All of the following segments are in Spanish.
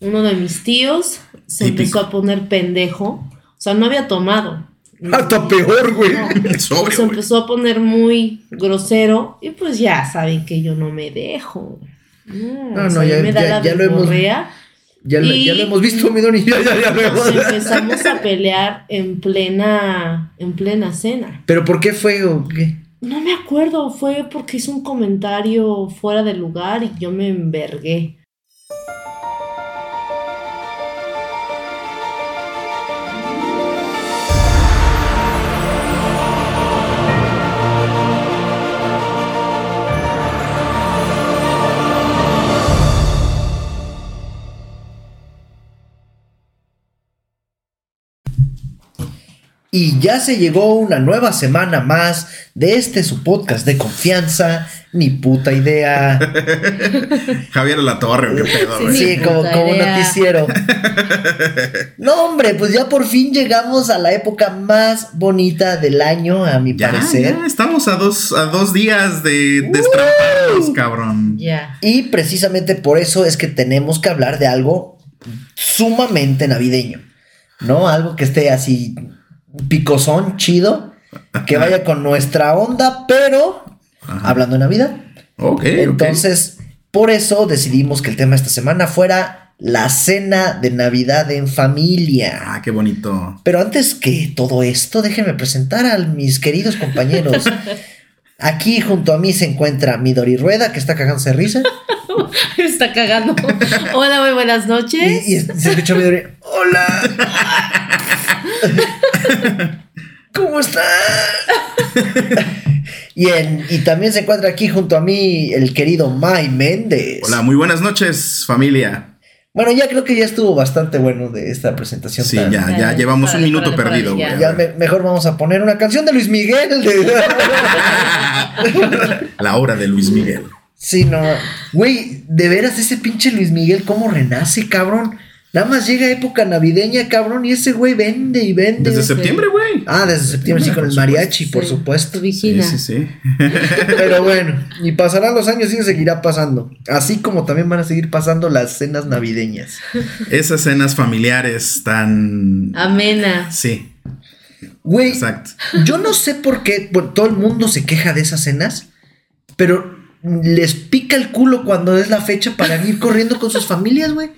uno de mis tíos se Típico. empezó a poner pendejo. O sea, no había tomado. Hasta peor, güey. No. Sobrio, se güey. empezó a poner muy grosero y pues ya saben que yo no me dejo. No, No, o no, ya- me da ya- la ya lo hemos-. Ya, lo- Y- ya lo hemos visto, mi Doni. Ya, ya, ya Nos empezamos a pelear en plena, en plena cena. ¿Pero por qué fue o qué? No me acuerdo, fue porque hizo un comentario fuera de lugar y yo me envergué. Y ya se llegó una nueva semana más de este su podcast de confianza. Ni puta idea. Javier La Torre, qué pedo, Sí, güey. Sí, Ni como, noticiero. No, hombre, pues ya por fin llegamos a la época más bonita del año, a mi Ya, parecer. ya, estamos a dos, a dos días de destramparnos, cabrón. Ya. Y precisamente por eso es que tenemos que hablar de algo sumamente navideño. ¿No? Algo que esté así picosón, chido, que vaya con nuestra onda, pero Ajá. hablando de Navidad. Ok. Entonces, por eso decidimos que el tema de esta semana fuera la cena de Navidad en familia. Ah, qué bonito. Pero antes que todo esto, déjenme presentar a mis queridos compañeros. Aquí junto a mí se encuentra Midori Rueda, que está cagándose de risa. Me está cagando. Hola, muy buenas noches. Y, y se escucha Midori. ¡Hola! ¿Cómo están? y, en- y también se encuentra aquí junto a mí el querido Mai Méndez. Hola, muy buenas noches, familia. Bueno, ya creo que ya estuvo bastante bueno de esta presentación. Sí, tan- ya, ya llevamos un minuto perdido. Ya me- mejor vamos a poner una canción de Luis Miguel. de- La obra de Luis Miguel. sí, no. Güey, de veras ese pinche Luis Miguel, ¿cómo renace, cabrón? Nada más llega época navideña, cabrón, y ese güey vende y vende. Desde septiembre, güey. Ah, desde septiembre, sí, con el Por mariachi, por Sí, supuesto. Tu Sí, sí, sí. Pero bueno, y pasarán los años y seguirá pasando. Así como también van a seguir pasando las cenas navideñas. Esas cenas familiares tan. Amena. Sí, Güey, exacto. yo no sé por qué bueno, todo el mundo se queja de esas cenas, pero les pica el culo cuando es la fecha para ir corriendo con sus familias, güey.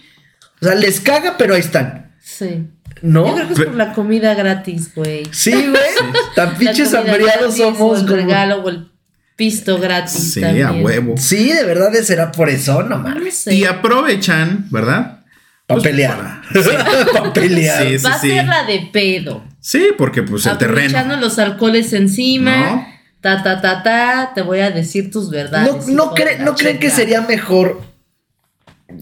O sea, les caga, pero ahí están. Sí. ¿No? Yo creo que es por la comida gratis, güey. Sí, güey. Tan pinches hambriados gratis, o somos. El como- regalo o el pisto gratis. Sí, también. a huevo. Sí, de verdad será por eso, no mames. Sé. Y aprovechan, ¿verdad? Para Pues, pelear. para- Para pelear. Sí, sí, Va a sí. ser la de pedo. Sí, porque pues el Aprovechando terreno. los alcoholes encima. ¿No? Ta, ta, ta, ta. Te voy a decir tus verdades. ¿No, no, cre- ¿no creen que sería mejor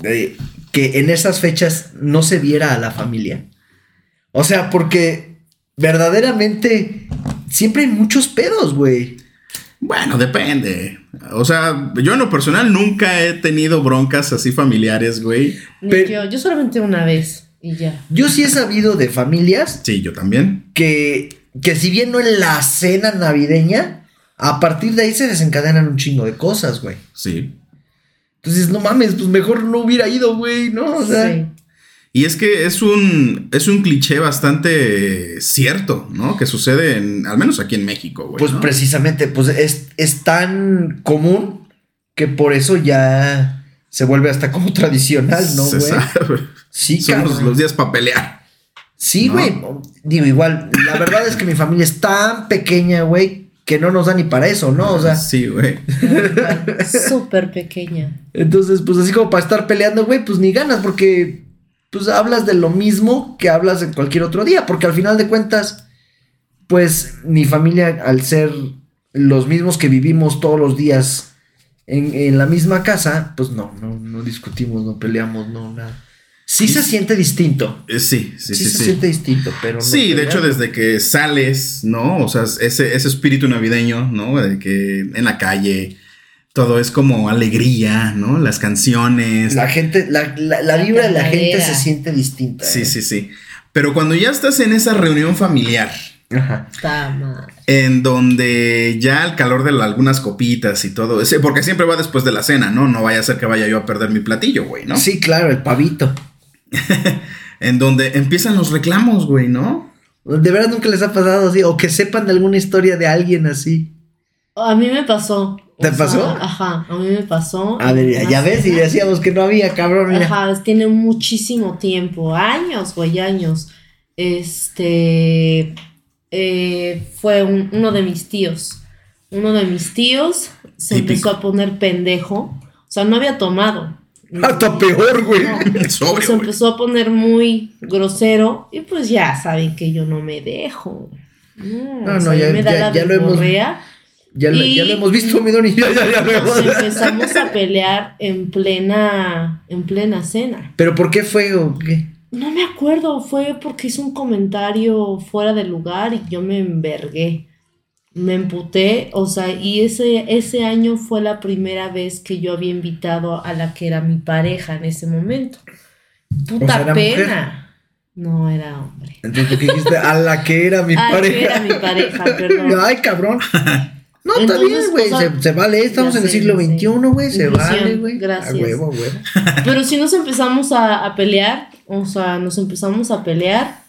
eh, que en esas fechas no se viera a la familia? O sea, porque verdaderamente siempre hay muchos pedos, güey. Bueno, depende. O sea, yo en lo personal nunca he tenido broncas así familiares, güey. Ni Pero- yo, yo solamente una vez y ya. Yo sí he sabido de familias Sí, yo también. que, que si bien no en la cena navideña, a partir de ahí se desencadenan un chingo de cosas, güey. Sí. Entonces, no mames, pues mejor no hubiera ido, güey, ¿no? O sea, sí. Y es que es un, es un cliché bastante cierto, ¿no? Que sucede en, al menos aquí en México, güey. pues ¿no? precisamente, pues es, es tan común que por eso ya se vuelve hasta como tradicional, ¿no, Se güey? sabe. Sí, Son los, los días para pelear. Sí, ¿no? güey. Digo, igual, la verdad es que mi familia es tan pequeña, güey, que no nos da ni para eso, ¿no? O sea, sí, güey. Súper pequeña. entonces, pues así como para estar peleando, güey, pues ni ganas, porque pues hablas de lo mismo que hablas en cualquier otro día, porque al final de cuentas, pues mi familia, al ser los mismos que vivimos todos los días en, en la misma casa, pues no, no, no discutimos, no peleamos, no, nada. Sí se siente distinto. Eh, Sí, sí, Sí, sí, se sí. siente distinto, pero no Sí, de hecho, desde que sales, ¿no? O sea, ese, ese espíritu navideño, ¿no? De que en la calle todo es como alegría, ¿no? Las canciones. La gente, la, la, la La vibra de la gente se siente distinta. Sí, ¿eh? sí, sí. Pero cuando ya estás en esa reunión familiar, Ajá. En donde ya el calor de la- algunas copitas y todo, ese- porque siempre va después de la cena, ¿no? No vaya a ser que vaya yo a perder mi platillo, güey, ¿no? Sí, claro, el pavito. en donde empiezan los reclamos, güey, ¿no? De verdad nunca les ha pasado así, o que sepan de alguna historia de alguien así. A mí me pasó. ¿Te O sea, pasó? Ajá, a mí me pasó. A ver, ya, ya ves, y decíamos que no había, cabrón, mira. Ajá, tiene muchísimo tiempo, años, güey, años. Este eh, fue un- uno de mis tíos. Uno de mis tíos se Típico. empezó a poner pendejo. O sea, no había tomado. Hasta peor, güey. No. Sobrio, güey. empezó a poner muy grosero y pues ya saben que yo no me dejo. No, No, no, sea, ya- me da ya- la ya lo hemos-. Ya, lo- ya lo Y- hemos visto, mi Doni. Ya, Nos empezamos a pelear en plena, en plena cena. Pero ¿por qué fue o qué? No me acuerdo, fue porque hizo un comentario fuera de lugar y yo me envergué. Me emputé, o sea, y ese, ese año fue la primera vez que yo había invitado a la que era mi pareja en ese momento. Puta pena. No era hombre. Entonces, ¿por qué dijiste a la que era mi que pareja? era mi pareja, perdón. Ay, cabrón. No, está Entonces, bien, güey. o sea, se, se vale, estamos en el siglo. XXI, güey. Se vale, güey. gracias. A huevo, a huevo. Pero sí nos empezamos a, a pelear, o sea, nos empezamos a pelear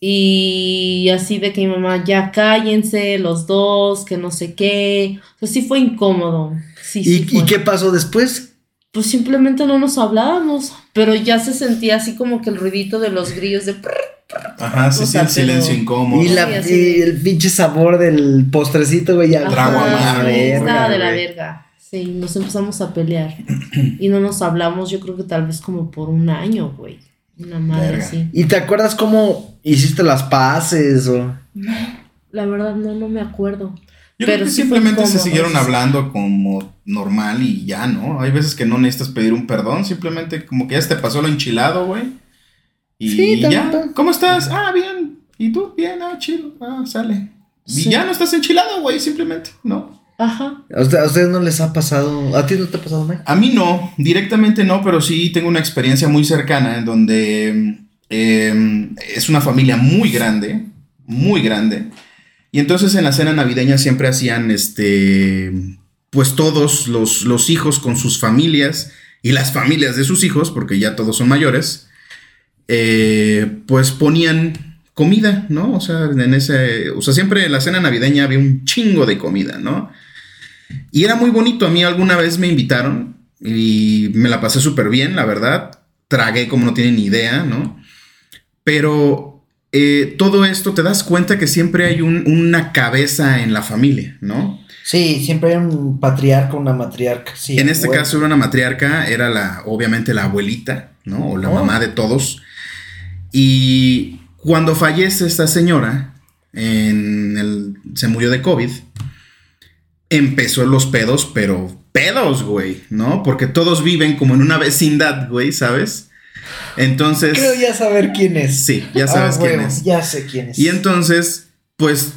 y así de que mi mamá, ya cállense los dos, que no sé qué. O sea, sí fue incómodo. Sí, sí ¿Y, ¿Y fue. qué pasó después? Pues simplemente no nos hablábamos, pero ya se sentía así como que el ruidito de los grillos de... prr. Ajá, sí, O sí, sea, el silencio pero- incómodo. Y, la, Sí, y el pinche sabor del postrecito, güey. Ya. Trago Ajá, amargo, sí, Estaba de la verga. Sí, nos empezamos a pelear y no nos hablamos, yo creo que tal vez como por un año, güey. Una madre Verga. así. ¿Y te acuerdas cómo hiciste las paces o...? La verdad no, no me acuerdo. Yo Pero creo que sí fue simplemente se siguieron sí. hablando como normal y ya, ¿no? Hay veces que no necesitas pedir un perdón, simplemente como que ya se te pasó lo enchilado, güey. Y Sí, ya, también. ¿cómo estás? Ah, bien. ¿Y tú? Bien, ah, chido. Ah, sale. Y Sí. ya no estás enchilado, güey, simplemente, ¿no? Ajá. ¿A, usted- a ustedes no les ha pasado? ¿A ti no te ha pasado, Mike? A mí no, directamente no, pero sí tengo una experiencia muy cercana en donde eh, es una familia muy grande, muy grande. Y entonces en la cena navideña siempre hacían, este, pues todos los, los hijos con sus familias y las familias de sus hijos, porque ya todos son mayores, eh, pues ponían comida, ¿no? O sea, en ese, o sea, siempre en la cena navideña había un chingo de comida, ¿no? Y era muy bonito. A mí alguna vez me invitaron y me la pasé súper bien, la verdad. Tragué como no tienen ni idea, ¿no? Pero eh, todo esto te das cuenta que siempre hay un- una cabeza en la familia, ¿no? Sí, siempre hay un patriarca, una matriarca. Sí, en este caso era una matriarca, era la, obviamente la abuelita, ¿no? O la Oh. mamá de todos. Y cuando fallece esta señora, en el, se murió de COVID, empezó los pedos, pero pedos, güey, ¿no? Porque todos viven como en una vecindad, güey, ¿sabes? Entonces... Creo ya saber quién es. Sí, ya sabes Ah, quién huevo, es. Ya sé quién es. Y entonces, pues,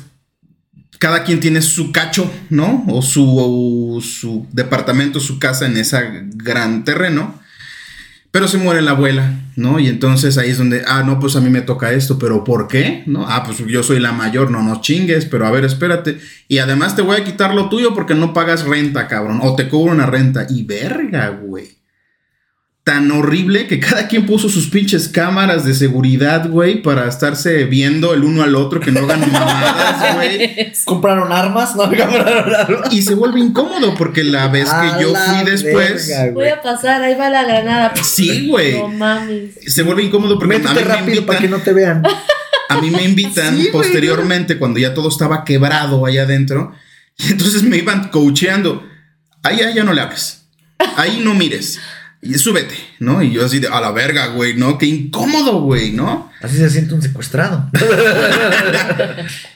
cada quien tiene su cacho, ¿no? O su, o su departamento, su casa en ese gran terreno. Pero se muere la abuela, ¿no? Y entonces ahí es donde, ah, no, pues a mí me toca esto, pero ¿por qué? ¿No? Ah, pues yo soy la mayor, no nos chingues, pero a ver, espérate. Y además te voy a quitar lo tuyo porque no pagas renta, cabrón. O te cobro una renta. Y verga, güey. Tan horrible que cada quien puso sus pinches cámaras de seguridad, güey, para estarse viendo el uno al otro, que no hagan mamadas, güey. ¿Compraron armas? No, compraron armas. Y se vuelve incómodo porque la vez A que yo fui después. verga, Voy a pasar, ahí va la granada. Sí, güey. No mames. Se vuelve incómodo porque a mí, me rápido para que invitan, no te vean. a mí me invitan Sí, güey, posteriormente cuando ya todo estaba quebrado allá adentro. Y entonces me iban coacheando. Ahí, ahí ya no le hagas. Ahí no mires. Y súbete, ¿no? Y yo así de, a la verga, güey, ¿no? Qué incómodo, güey, ¿no? Así se siente un secuestrado.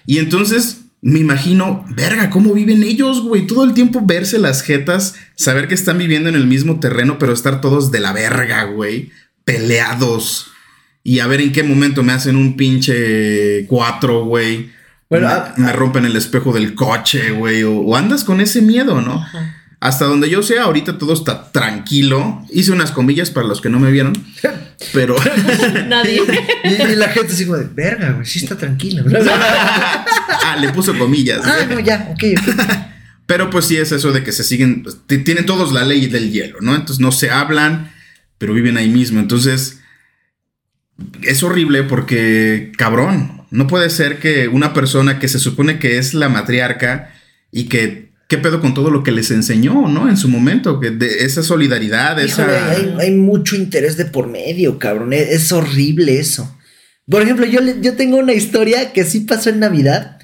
Y entonces me imagino, verga, ¿cómo viven ellos, güey? Todo el tiempo verse las jetas, saber que están viviendo en el mismo terreno, pero estar todos de la verga, güey, peleados. Y a ver en qué momento me hacen un pinche cuatro, güey. Bueno, me, ah, me rompen el espejo del coche, güey. O, o andas con ese miedo, ¿no? Ajá. Hasta donde yo sé, ahorita todo está tranquilo. Hice unas comillas para los que no me vieron. Pero Nadie. Y, y la gente así como de, verga, güey, sí está tranquila. ah, le puso comillas. ah, no, ya, ok, ok. Pero pues sí es eso de que se siguen, pues, tienen todos la ley del hielo, ¿no? Entonces no se hablan, pero viven ahí mismo. Entonces, es horrible porque, cabrón, no puede ser que una persona que se supone que es la matriarca y que, ¿qué pedo con todo lo que les enseñó, ¿no? En su momento, que de esa solidaridad, esa... hay, hay, mucho interés de por medio, cabrón. Es, es horrible eso. Por ejemplo, yo, yo tengo una historia que sí pasó en Navidad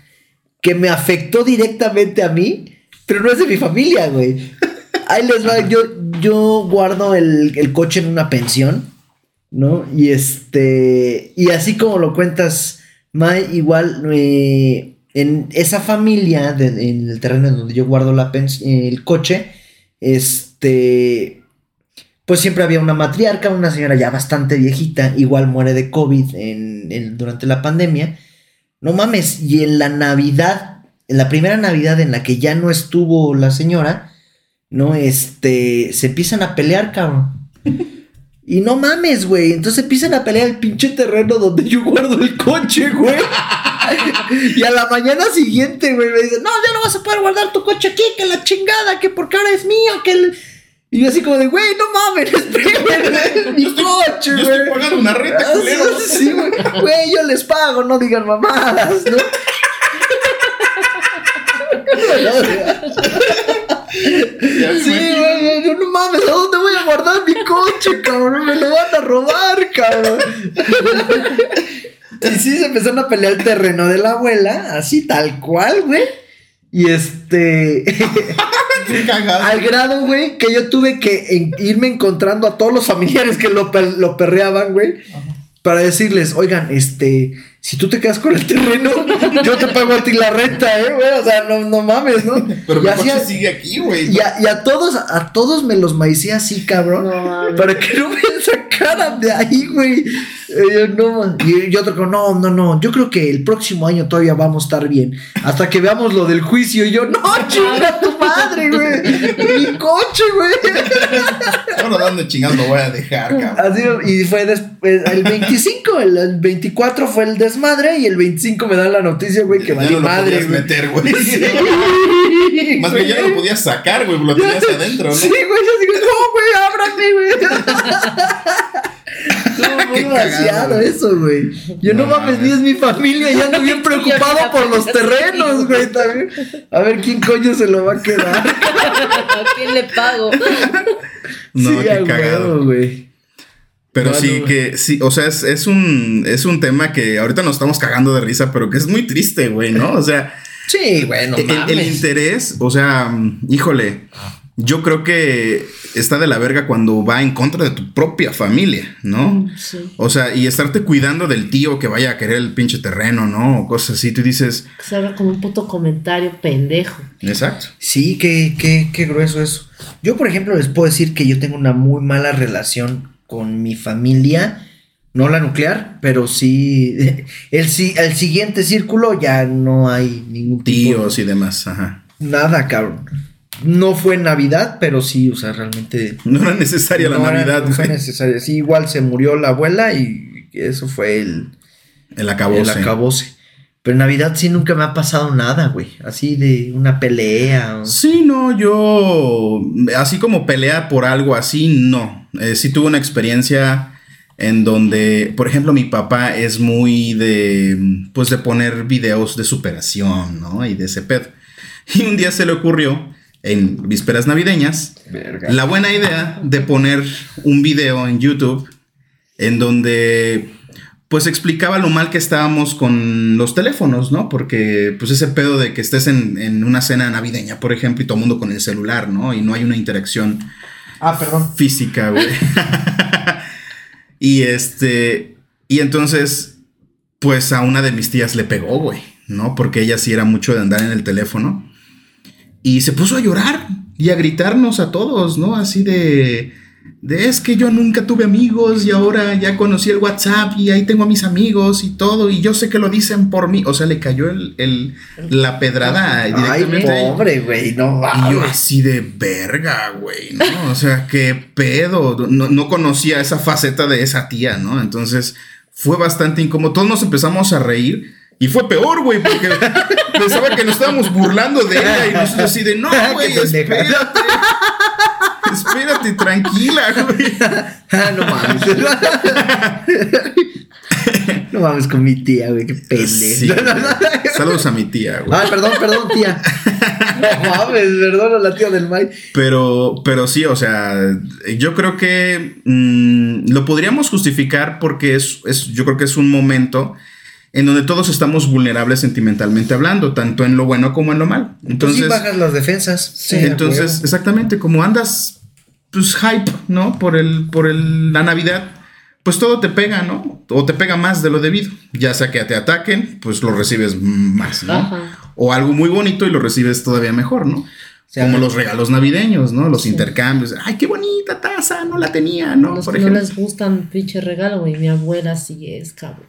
que me afectó directamente a mí, pero no es de mi familia, güey. Ahí les va, yo, yo guardo el, el coche en una pensión, ¿no? Y este, y así como lo cuentas, May, igual eh, en esa familia, en el terreno donde yo guardo el coche, este, pues siempre había una matriarca, una señora ya bastante viejita, igual muere de COVID en, durante la pandemia. No mames, y en la Navidad, en la primera Navidad en la que ya no estuvo la señora, ¿no? Este, se empiezan a pelear, cabrón. Y no mames, güey. Entonces empiezan a pelear el pinche terreno donde yo guardo el coche, güey. Y a la mañana siguiente, güey, me dicen, no, ya no vas a poder guardar tu coche aquí, que la chingada, que porque ahora es mío, que el... Y yo así como de, güey, no mames, espérame, mi coche, güey. Yo estoy pagando una renta, ah, culero. Sí, güey, güey, yo les pago, no digan mamadas, ¿no? Sí, güey, yo no mames, ¿a dónde voy a guardar mi coche, cabrón? Me lo van a robar, cabrón. Y sí, se empezaron a pelear el terreno de la abuela, así tal cual, güey. Y este. al grado, güey, que yo tuve que irme encontrando a todos los familiares que lo, lo perreaban, güey. Para decirles, oigan, este si tú te quedas con el terreno, yo te pago a ti la renta, ¿eh, güey? O sea, no, no mames, ¿no? Pero mi coche sigue aquí, güey. Y, a, todos, a todos me los maicé así, cabrón. para que no me sacaran de ahí, güey. Y no, y yo otro, no, no, no. Yo creo que el próximo año todavía vamos a estar bien. Hasta que veamos lo del juicio. Y yo, no, chinga tu madre, güey. Mi coche, güey. Bueno, ¿dónde chingados lo voy a dejar, cabrón? Así, y fue después, el 25, el, el 24 fue el de madre y el 25 me dan la noticia, güey, que vale madre. Lo meter, güey. Más bien ya no lo podías sacar, güey, lo tenías adentro, ¿no? Sí, güey, yo digo, no, güey, ábrame, güey. muy demasiado eso, güey. Yo no, mames, ni es mi familia, ya ando bien preocupado por los terrenos, güey, también. A ver quién coño se lo va a quedar. ¿A quién le pago? No, sí, qué cagado, güey. Pero sí que, sí, o sea, es, un, es un tema que ahorita nos estamos cagando de risa, pero que es muy triste, güey, ¿no? O sea... Sí, bueno, el, el, interés, o sea, híjole, yo creo que está de la verga cuando va en contra de tu propia familia, ¿no? Mm, sí. O sea, y estarte cuidando del tío que vaya a querer el pinche terreno, ¿no? O cosas así, tú dices... Se haga como un puto comentario pendejo. Exacto. Sí, qué, qué, qué grueso eso. Yo, por ejemplo, les puedo decir que yo tengo una muy mala relación con mi familia, no la nuclear, pero sí, el, el siguiente círculo ya no hay ningún Tíos y demás, ajá. Nada, cabrón. No fue Navidad, pero sí, o sea, realmente. No era necesaria la Navidad. no fue necesaria. Sí, igual se murió la abuela y eso fue el. El acabose. El acabose. Pero en Navidad sí nunca me ha pasado nada, güey. Así de una pelea. Sí, no, yo. Así como pelear por algo así, no. Eh, sí tuve una experiencia en donde, por ejemplo, mi papá es muy de. Pues de poner videos de superación, ¿no? Y de ese pedo. Y un día se le ocurrió, en vísperas navideñas, la buena idea de poner un video en YouTube en donde pues explicaba lo mal que estábamos con los teléfonos, ¿no? Porque pues ese pedo de que estés en, una cena navideña, por ejemplo, y todo el mundo con el celular, ¿no? Y no hay una interacción ah, perdón. física, güey. y este, y entonces, pues a una de mis tías le pegó, güey, ¿no? Porque ella sí era mucho de andar en el teléfono. Y se puso a llorar y a gritarnos a todos, ¿no? Así de de es que yo nunca tuve amigos y ahora ya conocí el WhatsApp y ahí tengo a mis amigos y todo y yo sé que lo dicen por mí. O sea, le cayó el, la pedrada directamente. Ay, pobre, güey, no Y yo así de verga, güey, ¿no? O sea, qué pedo. No, no conocía esa faceta de esa tía, ¿no? Entonces fue bastante incómodo. Todos nos empezamos a reír. Y fue peor, güey, porque pensaba que nos estábamos burlando de ella y nosotros así de, no, güey, espérate. Espérate, tranquila, güey. Ah, no mames. no mames con mi tía, güey, qué pendejo. Sí. Saludos a mi tía, güey. Ay, perdón, perdón, tía. No mames, perdón a la tía del Mike. Pero, pero sí, o sea, yo creo que mm, lo podríamos justificar porque es, es, yo creo que es un momento en donde todos estamos vulnerables sentimentalmente hablando, tanto en lo bueno como en lo malo. Entonces, pues sí bajas las defensas. Sí, entonces, exactamente, como andas, pues hype, ¿no? Por el, por el, la Navidad, pues todo te pega, ¿no? O te pega más de lo debido. Ya sea que te ataquen, pues lo recibes más, ¿no? Ajá. O algo muy bonito y lo recibes todavía mejor, ¿no? sea, Como los regalos navideños, ¿no? Los Sí. intercambios. Ay, qué bonita taza, no la tenía, ¿no? Los Por que no les gustan pinche regalo, güey. Mi abuela sí es, cabrón.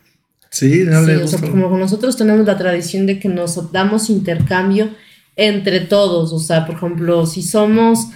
Sí, no Sí, le o sea, como nosotros tenemos la tradición de que nos damos intercambio entre todos. O sea, por ejemplo, si somos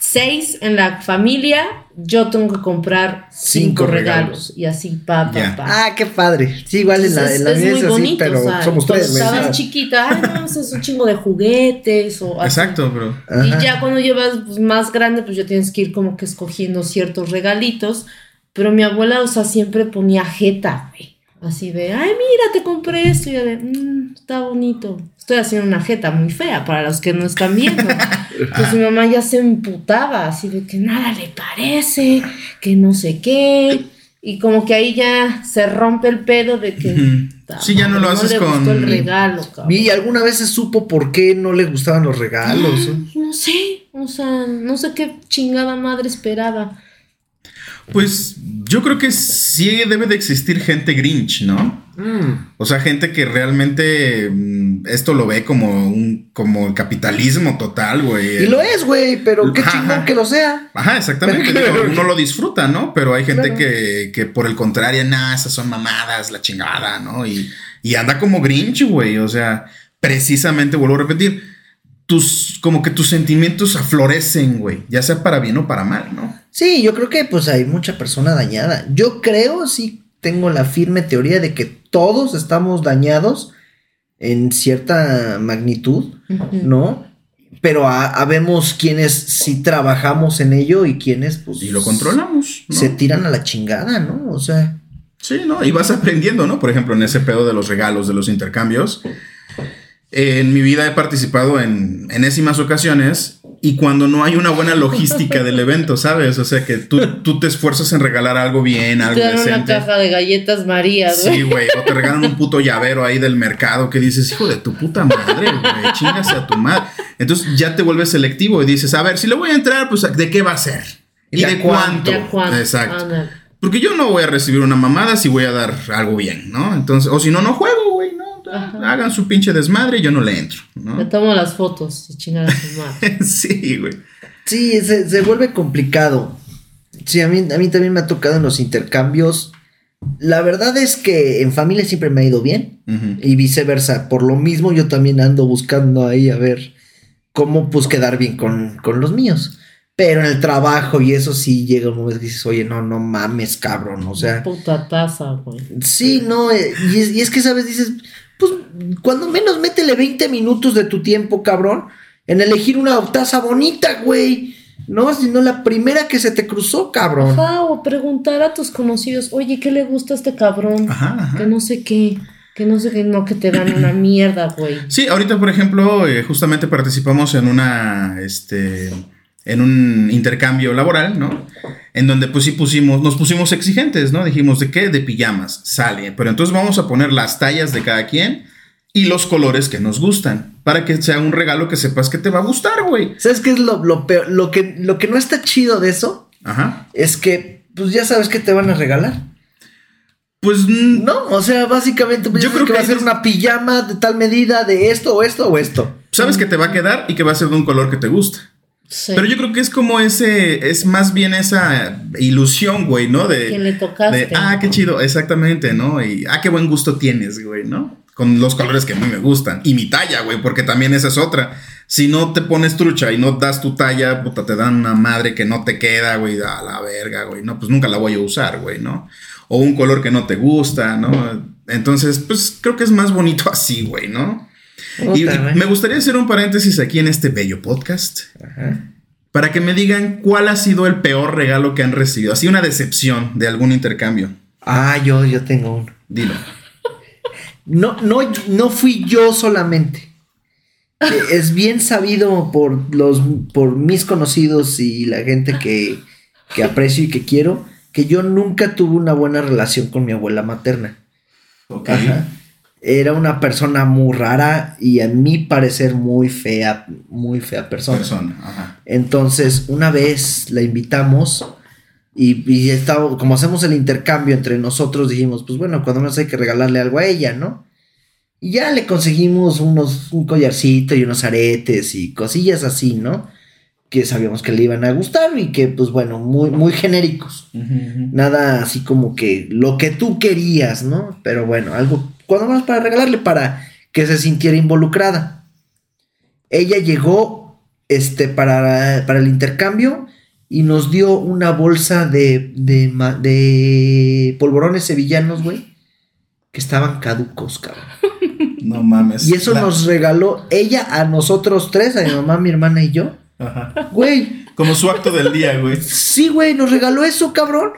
seis en la familia, yo tengo que comprar cinco, Cinco regalos. regalos. Y así, pa, pa, Ya. pa. Ah, qué padre. Sí, igual en la, en la es, muy es así, bonito, pero o sea, somos cuando tres, estabas ¿sabes? chiquita, ay, no, es un chingo de juguetes o así. Exacto, bro. Ajá. Y ya cuando llevas pues, más grande, pues ya tienes que ir como que escogiendo ciertos regalitos. Pero mi abuela, o sea, siempre ponía jeta, güey. Así de, ay, mira, te compré esto. Y yo de, "Mm, está bonito. Estoy haciendo una jeta muy fea para los que no están viendo. Entonces mi mamá ya se emputaba, así de que nada le parece, que no sé qué. Y como que ahí ya se rompe el pedo de que. Ujú. "Ta Sí, ya no lo haces le gustó con- el regalo, cabrón. ¿Y alguna vez se supo por qué no le gustaban los regalos? No sé, o sea, no sé qué chingada madre esperaba. Pues yo creo que sí debe de existir gente Grinch, ¿no? Mm. O sea, gente que realmente mm, esto lo ve como un como el capitalismo total, güey. Y lo es, güey, pero qué Ajá. chingón que lo sea. Ajá, exactamente. Digo, uno lo disfruta, ¿no? Pero hay gente Claro. que, que por el contrario, nada, esas son mamadas, la chingada, ¿no? Y, y anda como Grinch, güey. O sea, precisamente, vuelvo a repetir, tus, como que tus sentimientos aflorecen, güey. Ya sea para bien o para mal, ¿no? Sí, yo creo que pues hay mucha persona dañada. Yo creo, sí, tengo la firme teoría de que todos estamos dañados en cierta magnitud. ¿no? Pero ha- habemos quienes sí trabajamos en ello y quienes pues Y lo controlamos, ¿no? se tiran a la chingada, ¿no? O sea, Sí, ¿no? Y vas aprendiendo, ¿no? Por ejemplo, en ese pedo de los regalos, de los intercambios. En mi vida he participado en enésimas ocasiones y cuando no hay una buena logística del evento, ¿sabes? O sea, que tú, tú te esfuerzas en regalar algo bien, algo Te dan una caja de galletas María, güey. Sí, güey. O te regalan un puto llavero ahí del mercado que dices, hijo de tu puta madre, güey. Chingase a tu madre. Entonces ya te vuelves selectivo y dices, a ver, si le voy a entrar, pues ¿de qué va a ser? ¿Y, ¿Y de cuánto? cuánto? Exacto. Porque yo no voy a recibir una mamada si voy a dar algo bien, ¿no? Entonces, o si no, no juego. Ajá. Hagan su pinche desmadre y yo no le entro, Le ¿no? tomo las fotos y chingar a su madre. sí, güey. sí, se, se vuelve complicado. Sí, a mí, a mí también me ha tocado en los intercambios. La verdad es que en familia siempre me ha ido bien. Y viceversa. Por lo mismo, yo también ando buscando ahí a ver cómo pues quedar bien con, con los míos. Pero en el trabajo y eso sí llega un momento que dices, oye, no, no mames, cabrón. O sea, Puta taza, güey. sí, no. eh, y, es, y es que, ¿sabes? Dices, pues, cuando menos métele 20 minutos de tu tiempo, cabrón, en elegir una taza bonita, güey. No, sino la primera que se te cruzó, cabrón. Ajá, o preguntar a tus conocidos, oye, ¿qué le gusta a este cabrón? Ajá, ajá. Que no sé qué, que no sé qué, no, que te dan una mierda, güey. Sí, ahorita, por ejemplo, eh, justamente participamos en una, este, en un intercambio laboral, ¿no? En donde pues sí pusimos, nos pusimos exigentes, ¿no? Dijimos, ¿de qué? De pijamas, sale. Pero entonces vamos a poner las tallas de cada quien y los colores que nos gustan, para que sea un regalo que sepas que te va a gustar, güey. ¿Sabes qué es lo, lo peor? Lo que, lo que no está chido de eso Ajá. es que, pues ya sabes que te van a regalar. Pues No, o sea, básicamente pues, Yo creo que, que va a ser una pijama de tal medida de esto o esto o esto. sabes que te va a quedar y que va a ser de un color que te gusta. Sí. Pero yo creo que es como ese, es más bien esa ilusión, güey, ¿no? De, que le tocaste. de, ah, qué chido, exactamente, ¿no? Y, ah, qué buen gusto tienes, güey, ¿no? Con los colores que a mí me gustan. Y mi talla, güey, porque también esa es otra. Si no te pones trucha y no das tu talla, puta, te dan una madre que no te queda, güey, a la verga, güey, ¿no? Pues nunca la voy a usar, güey, ¿no? O un color que no te gusta, ¿no? Entonces, pues creo que es más bonito así, güey, ¿no? Y, me gustaría hacer un paréntesis aquí en este bello podcast. Ajá. para que me digan cuál ha sido el peor regalo que han recibido. Así una decepción de algún intercambio. Ah, yo, yo tengo uno. Dilo. No, no, no fui yo solamente. Es bien sabido por los por mis conocidos y la gente que, que aprecio y que quiero que yo nunca tuve una buena relación con mi abuela materna. Ok. Ajá. Era una persona muy rara y a mi parecer muy fea, muy fea persona. Persona. Ajá. Entonces, una vez la invitamos y, y estaba, como hacemos el intercambio entre nosotros, dijimos, pues bueno, cuando menos hay que regalarle algo a ella, ¿no? Y ya le conseguimos unos, un collarcito y unos aretes y cosillas así, ¿no? Que sabíamos que le iban a gustar y que, pues bueno, muy, muy genéricos. Nada así como que lo que tú querías, ¿no? Pero bueno, algo, cuando más para regalarle para que se sintiera involucrada. Ella llegó, este, para, para el intercambio y nos dio una bolsa de, de, polvorones sevillanos, güey, que estaban caducos, cabrón. No mames. Y eso nos regaló ella a nosotros tres, a mi mamá, mi hermana y yo. Ajá. Güey, Como su acto del día, güey. sí, güey, nos regaló eso, cabrón.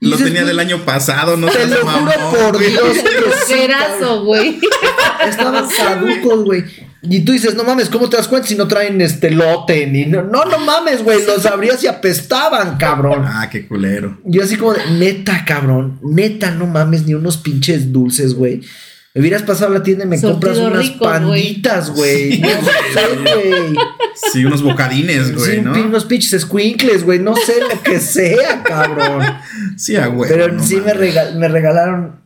Lo dices, tenía del año pasado, no Te lo mamón, juro por güey. Dios Groserazo, güey. Estaban caducos, güey. Y tú dices, no mames, ¿cómo te das cuenta si no traen este lote? Ni no, no, no mames, güey. Los abrías y apestaban, cabrón. Ah, qué culero. Yo así como de, neta, cabrón. Neta, no mames, ni unos pinches dulces, güey. Me hubieras pasado a la tienda y me compras unas rico, güey. panditas, güey. Sí, No sé, güey. Sí, unos bocadines, güey, Sí, ¿no? unos pinches squinkles, güey. No sé lo que sea, cabrón. Sí, a güey. Pero no sí me, regalaron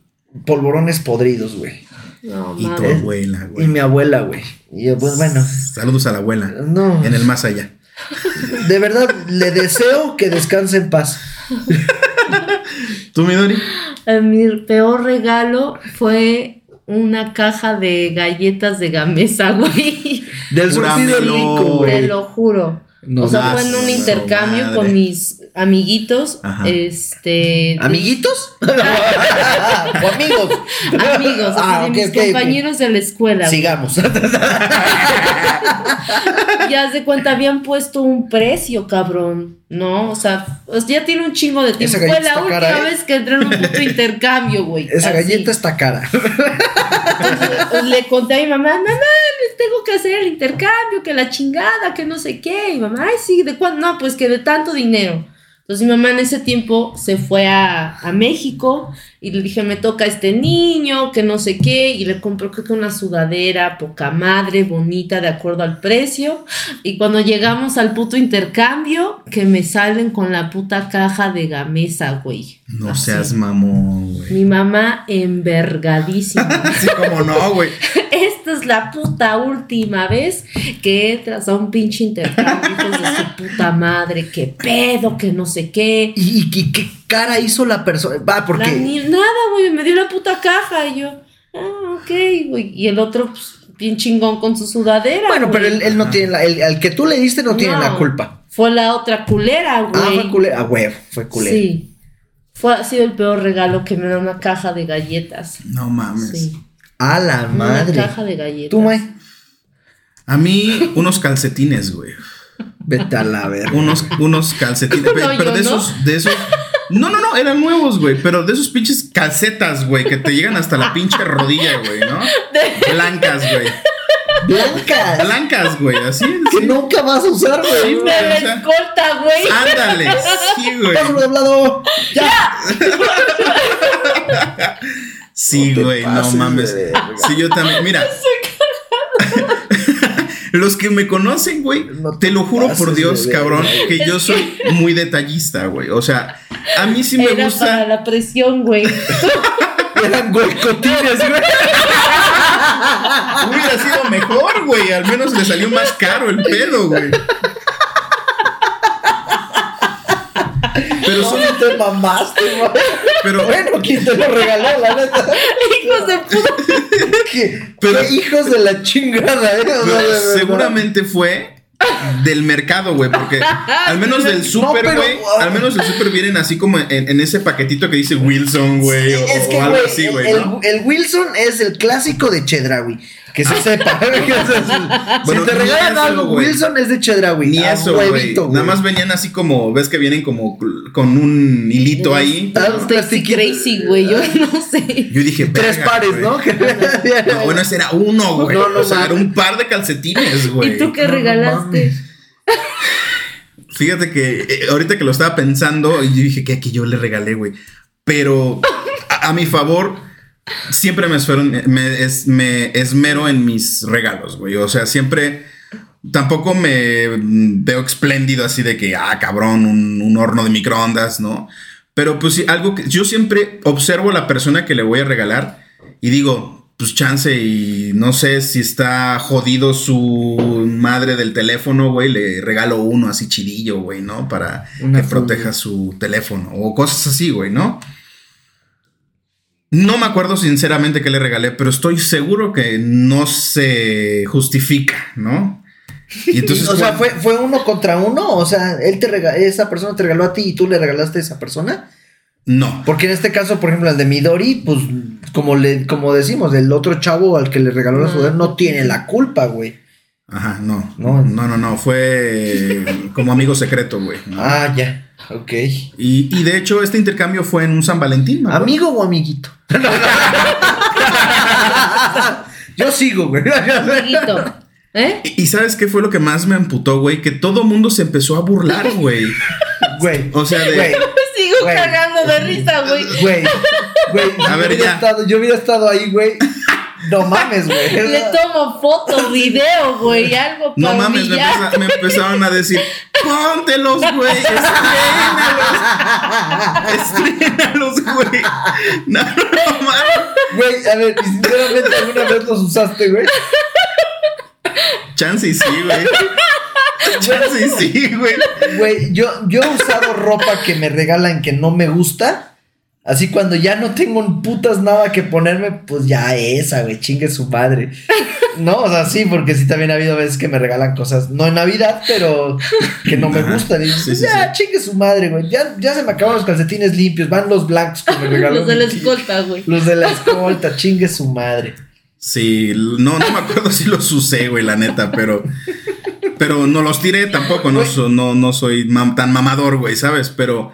polvorones podridos, güey. No, Y tu mames. abuela, Y güey. mi abuela, güey. Y yo, pues bueno, Saludos a la abuela. no. En el más allá. De verdad, le deseo que descanse en paz. ¿Tú, Midori? Eh, Mi peor regalo fue una caja de galletas de gamesa, güey. Del surtido rico, Te lo juro. No o sea, fue en un intercambio madre. con mis amiguitos. Ajá. Este. ¿Amiguitos? ¿O amigos? Amigos, Ah, de mis compañeros de la escuela. Sigamos. Ya se cuenta, habían puesto un precio, cabrón. ¿No? O sea, pues ya tiene un chingo de tiempo. Esa Fue galleta la última cara, ¿eh? vez que entré en un puto intercambio, güey. Esa Así. galleta está cara. Entonces, le conté a mi mamá, mamá, tengo que hacer el intercambio, que la chingada, que no sé qué. Y mamá, ay, sí, ¿de cuánto? No, pues que de tanto dinero. Entonces mi mamá en ese tiempo se fue a, a México y le dije, me toca este niño, que no sé qué, y le compró creo que una sudadera poca madre, bonita, de acuerdo al precio. Y cuando llegamos al puto intercambio, que me salen con la puta caja de gamesa, güey. No Así. seas mamón, güey. Mi mamá envergadísima. Así como no, güey. Es la puta última vez que entras a un pinche intercambio, hijos de su puta madre, qué pedo, que no sé qué. ¿Y, y qué- cara hizo la persona? Va, porque. ni- nada, güey, me dio la puta caja y yo, ah, ok, güey. Y el otro, pues, bien chingón con su sudadera. Bueno, pero él, él no tiene la. el- al que tú le diste no, tiene la culpa. Fue la otra culera, güey. Ah, fue culera. Ah, güey, fue culera. Sí. Fue, ha sido el peor regalo que me da una caja de galletas. No mames. Sí. A la madre. Una caja de galletas. Tú, May. A mí, unos calcetines, güey. Vete a la verga. Unos, unos calcetines. No, pero de no. esos, de esos. No, no, no, eran nuevos, güey. Pero de esos pinches calcetas, güey, que te llegan hasta la pinche rodilla, güey, ¿no? Blancas, güey. Blancas. Blancas, güey, así. Que sí. nunca vas a usar, güey. Me o sea, escolta, güey. Ándale, sí, güey. De hablado. Ya. Sí, güey, no de mames. Sí, yo también. Mira. Los que me conocen, güey, No te te lo juro por Dios, cabrón, que yo soy muy detallista, güey. O sea, a mí sí me Era para gusta. la presión, güey. Eran golcotines, güey. Hubiera sido mejor, güey. Al menos le salió más caro el pedo, güey. Pero son. No te mamaste, güey. Pero, Bueno, ¿quién te lo regaló, la neta? Hijos de puta. ¿Qué? Pero- Qué hijos de la chingada, ¿eh? Pero seguramente fue del mercado, güey, porque al menos del pero- güey, al menos del súper vienen así como en, en ese paquetito que dice Wilson, güey, o, Es que, o algo así, güey, el- ¿no? el Wilson es el clásico de Chedraui. Que se sepa. Bueno, si te regalan algo. Wilson es de Chedraui. Ni eso, güey. Nada más venían así como, ves que vienen como con un hilito ahí. Ah, Taxi Crazy, güey. Yo no sé. Yo dije, Tres "Verga, pares, güey". ¿no? No, bueno, ese era uno, güey. No, no o sea, era un par de calcetines, güey. ¿Y tú qué regalaste? Fíjate que eh, ahorita que lo estaba pensando, yo dije que aquí yo le regalé, güey. Pero a, a mi favor, siempre me esmero, me, es- me esmero en mis regalos, güey. O sea, siempre. Tampoco me veo espléndido así de que, ah, cabrón, un, un horno de microondas, ¿no? Pero pues sí, algo que yo siempre observo a la persona que le voy a regalar y digo, pues chance y no sé si está jodido su madre del teléfono, güey, le regalo uno así chidillo, güey, ¿no? Para Una que proteja su teléfono o cosas así, güey, ¿no? No me acuerdo sinceramente qué le regalé, pero estoy seguro que no se justifica, ¿no? Y entonces, o sea, ¿fue, ¿fue uno contra uno? O sea, él te rega- esa persona te regaló a ti y tú le regalaste a esa persona. no. Porque en este caso, por ejemplo, el de Midori, pues, como le, como decimos, el otro chavo al que le regaló la sudadera no tiene la culpa, güey. Ajá, no. No. No, no, no. Fue como amigo secreto, güey. ¿no? Ah, ya. Ok. Y, y de hecho, este intercambio fue en un San Valentín, ¿me acuerdo? ¿Amigo o amiguito? Yo sigo, güey. Amiguito. ¿Eh? Y, y ¿sabes qué fue lo que más me emputó, güey? Que todo mundo se empezó a burlar, güey. Güey. O sea, de- Güey. Sigo Güey. cagando de risa, güey. Güey. Güey. A yo ver, ya. Estado, yo hubiera estado ahí, güey. No mames, güey. Le tomo foto, video, güey, algo No para mames, me, empeza- me empezaron a decir, póntelos, güey, estrénalos, estrénalos, güey. No, no, no mames. Güey, a ver, y sinceramente, ¿alguna vez los usaste, güey? Chance y sí, güey. Chance y sí, güey. Güey, yo, yo he usado ropa que me regalan que no me gusta. Así cuando ya no tengo putas nada que ponerme, pues ya esa, güey, chingue su madre. No, o sea, sí, porque sí también ha habido veces que me regalan cosas, no en Navidad, pero que no me gustan. Y Sí, pues sí, ya, chingue su madre, güey. Ya, ya se me acabaron los calcetines limpios, van los blancos que me regalan. Los de la escolta, güey. Los de la escolta, chingue su madre. Sí, no, no me acuerdo si los usé, güey, la neta, pero. Pero no los tiré tampoco, no, so- no, no soy mam- tan mamador, güey, ¿sabes? Pero,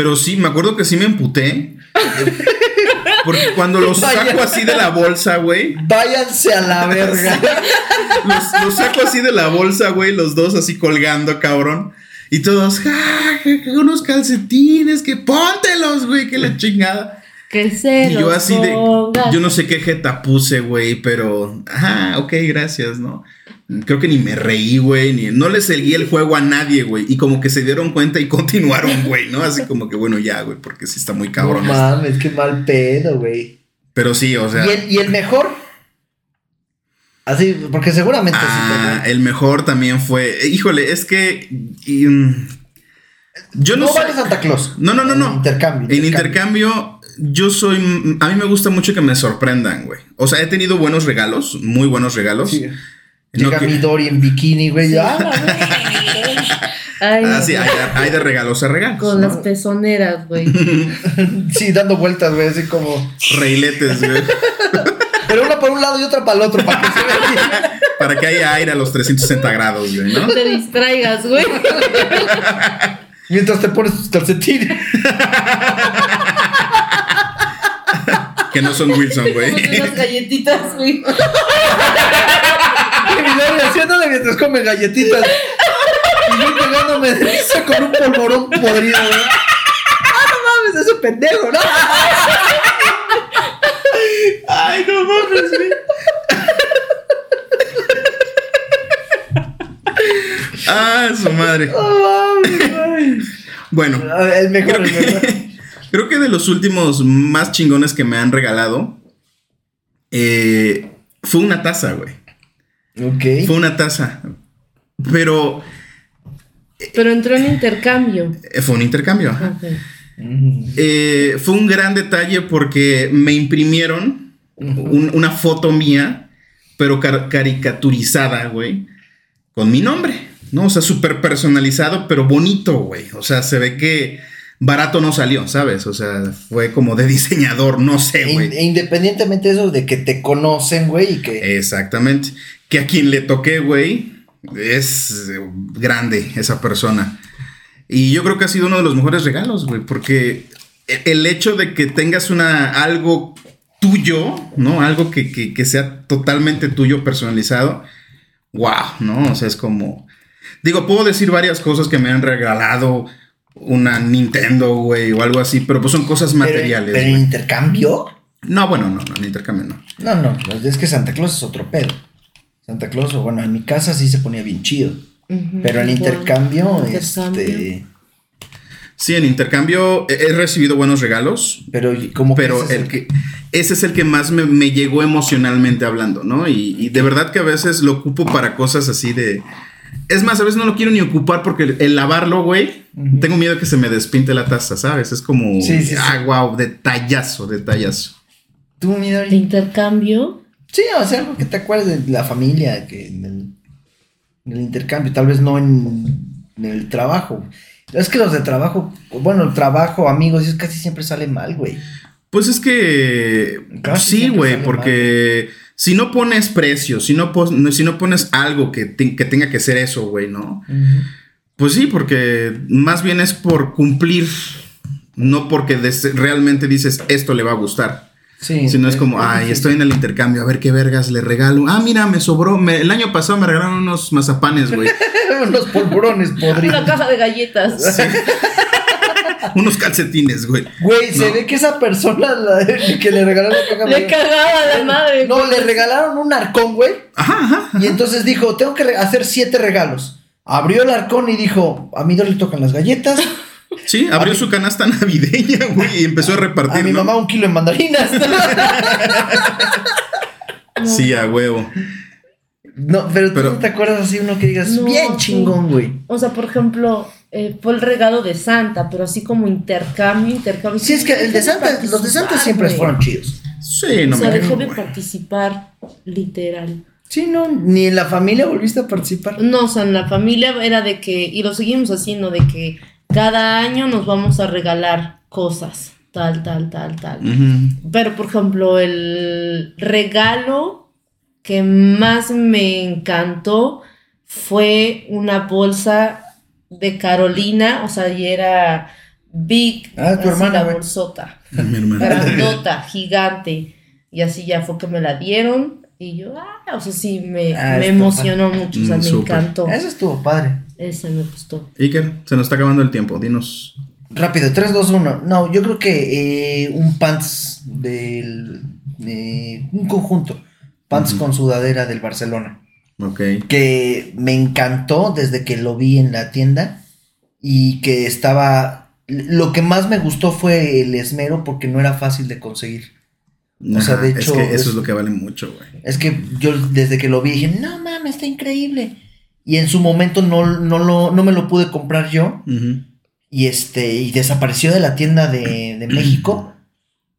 pero sí, me acuerdo que sí me emputé. Porque cuando los Vaya. saco así de la bolsa, güey, Váyanse a la verga. los, los saco así de la bolsa, güey, los dos así colgando, cabrón. Y todos, ¡ah! unos calcetines, que póntelos, güey, que la chingada. Que se Y yo los así de, yo no sé qué jeta puse, güey, pero, ajá, ok, gracias, ¿no? Creo que ni me reí, güey, ni, no le seguí el juego a nadie, güey, y como que se dieron cuenta y continuaron, güey, ¿no? Así como que, bueno, ya, güey, porque sí está muy No cabrón. esto. mames, qué mal pedo, güey. pero sí, o sea, ¿Y el, y el mejor. Así, porque seguramente ah, sí. el mejor también fue, híjole, es que, y, mm, yo No, no, sé. vale Santa Claus. No, no, no, no. Intercambio. En intercambio, yo soy. A mí me gusta mucho que me sorprendan, güey. O sea, he tenido buenos regalos, muy buenos regalos. Sí. No Llega que- Midori en bikini, güey. Ah, Ay, Ah, sí, hay, hay de regalos a regalos. con ¿no? las pezoneras, güey. sí, dando vueltas, güey, así como. Reiletes, güey. Pero una por un lado y otra para el otro, para que se vea bien. para que haya aire a los 360 grados, güey, ¿no? No te distraigas, güey. Mientras te pones tus calcetines. Que no son Wilson, güey. Unas galletitas, güey. Haciéndole mientras come galletitas. Y yo pegándome de risa con un polvorón podrido, güey. Ah, no mames, ese pendejo, ¿no? Ay, no mames, güey. Ah, su madre. No mames. Bueno, El mejor, creo el mejor. que, creo que de los últimos más chingones que me han regalado eh, fue una taza, güey. Ok. Fue una taza. Pero Pero entró en intercambio. eh, fue un intercambio. ajá. Ok. Mm. Eh, fue un gran detalle porque me imprimieron un- una foto mía, pero car- caricaturizada, güey, con mi nombre, ¿no? O sea, súper personalizado, pero bonito, güey. O sea, se ve que barato no salió, ¿sabes? O sea, fue como de diseñador, no sé, E- güey. e independientemente de eso, de que te conocen, güey, y que. Exactamente. Que a quien le toqué, güey, es grande esa persona. Y yo creo que ha sido uno de los mejores regalos, güey, porque el hecho de que tengas una algo tuyo, ¿no? Algo que, que- que sea totalmente tuyo, personalizado, wow, ¿no? O sea, es como... Digo, puedo decir varias cosas que me han regalado una Nintendo, güey, o algo así, pero pues son cosas materiales. Pero, pero intercambio. No, bueno, no, no, en intercambio no. No, no, pues es que Santa Claus es otro pedo. Santa Claus, o bueno, en mi casa sí se ponía bien chido. Pero en igual. intercambio, Intercambio. este. Sí, en intercambio he he recibido buenos regalos, Pero como que pero ese es el que ese es el que más me, me llegó emocionalmente hablando, ¿no? Y, y de verdad que a veces lo ocupo para cosas así de... Es más, a veces no lo quiero ni ocupar porque el, el lavarlo, güey, tengo miedo que se me despinte la taza, ¿sabes? Es como... Sí, sí, sí. ah, wow, detallazo, detallazo. Tú, mi De intercambio. Sí, o sea, algo que te acuerdes de la familia, que en el, en el intercambio, tal vez no en, en el trabajo. Es que los de trabajo, bueno, el trabajo, amigos, es casi siempre sale mal, güey. Pues es que... Casi sí, güey, porque... Si no pones precio, si no, no- si no pones algo que, te- que tenga que ser eso, güey, ¿no? Pues sí, porque más bien es por cumplir, no porque realmente dices esto le va a gustar. Sí. Sino es como, ay, estoy en el intercambio, a ver qué vergas le regalo. Ah, mira, me sobró. me- el año pasado me regalaron unos mazapanes, güey. Unos polvorones Una podridos. caja de galletas. Sí. unos calcetines, güey. Güey, se No. ve que esa persona la- que le regalaron la caja Le cagaba la madre. No, le regalaron un arcón, güey. Ajá, ajá. Y entonces dijo, tengo que hacer siete regalos. Abrió el arcón y dijo, a mi Dori le tocan las galletas, Sí, abrió su canasta navideña, güey, y empezó a repartir, a mi ¿no? mamá un kilo de mandarinas. Sí, a huevo. No, pero tú no te acuerdas así uno que digas, No, bien chingón, güey. O sea, por ejemplo, eh, fue el regalo de Santa, pero así como intercambio, intercambio. Sí, es que el de Santa, los de Santa siempre güey. fueron chidos. Sí, no o sea, me dejé quejo, de güey. participar, literal. Sí, no, ni en la familia volviste a participar. No, o sea, en la familia era de que, y lo seguimos haciendo, de que cada año nos vamos a regalar cosas, tal, tal, tal, tal. Pero, por ejemplo, el regalo que más me encantó fue una bolsa de Carolina, o sea, y era big, Ah, tu así hermana, la bolsota, Mi hermana. grandota, gigante. Y así ya fue que me la dieron. Y yo, ah, o sea, sí, me, Ah, me emocionó mucho, o sea, Mm, me encantó. Eso estuvo padre. Ese me gustó. Iker, se nos está acabando el tiempo, dinos. Rápido, 3, 2, 1. No, yo creo que eh, un pants del. eh, un conjunto. Pants con sudadera del Barcelona. Que me encantó desde que lo vi en la tienda. Y que estaba. Lo que más me gustó fue el esmero porque no era fácil de conseguir. O sea, de es hecho, que eso es- es lo que vale mucho, güey. Es que yo desde que lo vi dije, no mames, está increíble. Y en su momento no, no, lo, no me lo pude comprar yo. Y este, y desapareció de la tienda de, de México.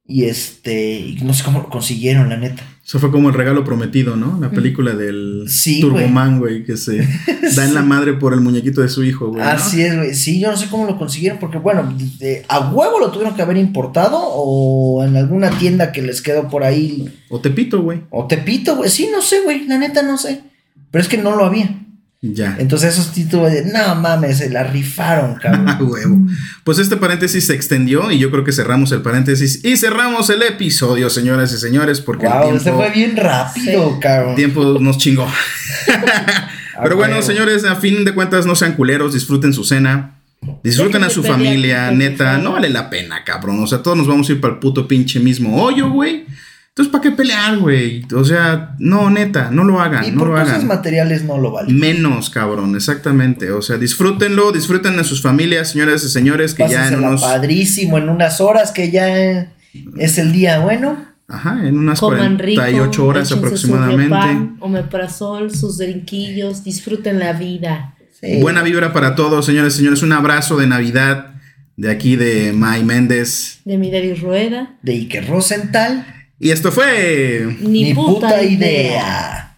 Y este, y no sé cómo lo consiguieron, la neta. Eso fue como el regalo prometido, ¿no? La película del Sí, Turboman, güey, que se da en la madre por el muñequito de su hijo, güey. ¿no? Así es, güey. Sí, yo no sé cómo lo consiguieron, porque bueno, de- a huevo lo tuvieron que haber importado o en alguna tienda que les quedó por ahí. O Tepito, güey. O Tepito, güey. Sí, no sé, güey. La neta no sé. Pero es que no lo había. Ya. Entonces esos títulos de, no mames, se la rifaron, cabrón. huevo. Pues este paréntesis se extendió y yo creo que cerramos el paréntesis y cerramos el episodio, señoras y señores, porque wow, el tiempo, fue bien rápido, Sí. cabrón. el tiempo nos chingó. Pero bueno, huevo. señores, a fin de cuentas no sean culeros, disfruten su cena. Disfruten a su familia, neta, no vale la pena, cabrón. O sea, todos nos vamos a ir para el puto pinche mismo hoyo, güey. Entonces, ¿para qué pelear, güey? O sea, no, neta, no lo hagan, Y no por lo cosas hagan. materiales no lo vale. Menos, cabrón, exactamente. O sea, disfrútenlo, disfruten a sus familias, señoras y señores, que ya en unos. padrísimo en unas horas que ya es el día bueno. Ajá, en unas Coman rico, 48 horas échense aproximadamente. Su omeprazol, sus drinquillos, disfruten la vida. Sí. Buena vibra para todos, señores y señores. Un abrazo de Navidad de aquí de May Méndez. De Mideri Rueda. De Iker Rosenthal. Y esto fue. Ni, Ni puta, puta idea. idea.